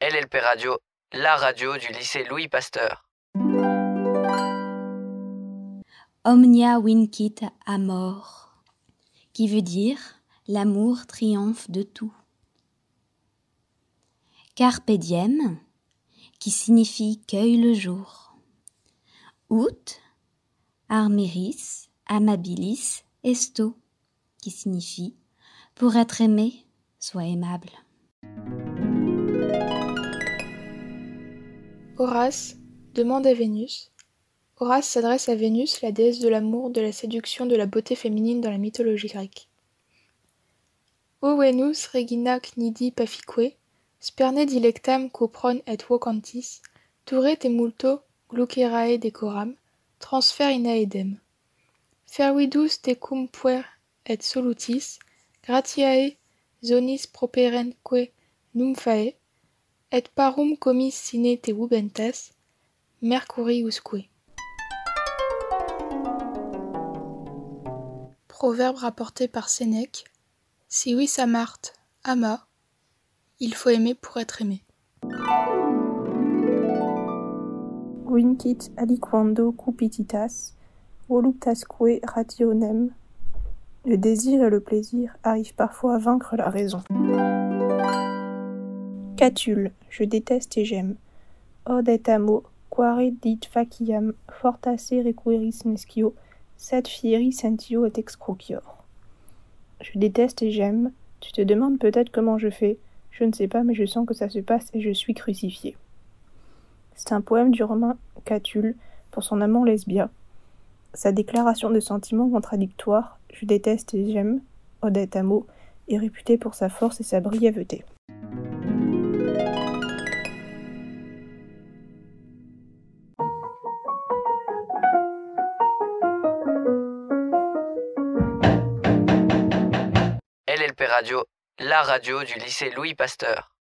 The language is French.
LLP Radio, la radio du lycée Louis Pasteur. Omnia vincit amor, qui veut dire l'amour triomphe de tout. Carpe diem, qui signifie cueille le jour. Ut, armeris, amabilis, esto, qui signifie pour être aimé, sois aimable. Horace demande à Vénus. Horace s'adresse à Vénus, la déesse de l'amour, de la séduction, de la beauté féminine dans la mythologie grecque. O Venus regina cnidi pafique, sperne dilectam copron et vocantis, ture te multo glucerae decoram, transfer in aedem. Fervidus te cum puer et solutis, gratiae zonis properenque nymphae, et parum commis sine te ubentas, mercuriusque. Proverbe rapporté par Sénèque. Si oui ama, il faut aimer pour être aimé. Aliquando cupititas, voluptasque rationem. Le désir et le plaisir arrivent parfois à vaincre la raison. Catulle, je déteste et j'aime. Od et amo, quare dit faciam, fortasse requiris nescio, sed fieri sentio et excrocior. Je déteste et j'aime. Tu te demandes peut-être comment je fais. Je ne sais pas, mais je sens que ça se passe et je suis crucifié. C'est un poème du romain Catulle pour son amant Lesbia. Sa déclaration de sentiments contradictoires, je déteste et j'aime, Odette Amo, est réputée pour sa force et sa brièveté. LLP Radio, la radio du lycée Louis Pasteur.